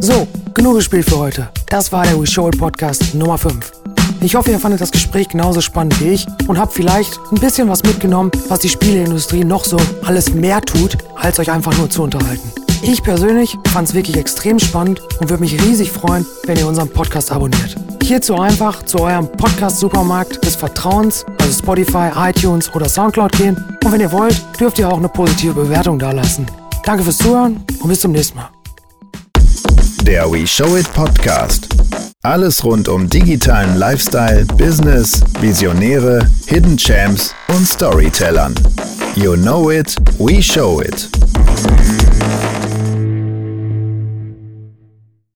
So, genug gespielt für heute. Das war der We Show Podcast Nummer 5. Ich hoffe, ihr fandet das Gespräch genauso spannend wie ich und habt vielleicht ein bisschen was mitgenommen, was die Spieleindustrie noch so alles mehr tut, als euch einfach nur zu unterhalten. Ich persönlich fand es wirklich extrem spannend und würde mich riesig freuen, wenn ihr unseren Podcast abonniert. Hierzu einfach zu eurem Podcast-Supermarkt des Vertrauens, also Spotify, iTunes oder Soundcloud gehen. Und wenn ihr wollt, dürft ihr auch eine positive Bewertung dalassen. Danke fürs Zuhören und bis zum nächsten Mal. Der We Show It Podcast. Alles rund um digitalen Lifestyle, Business, Visionäre, Hidden Champs und Storytellern. You know it, we show it.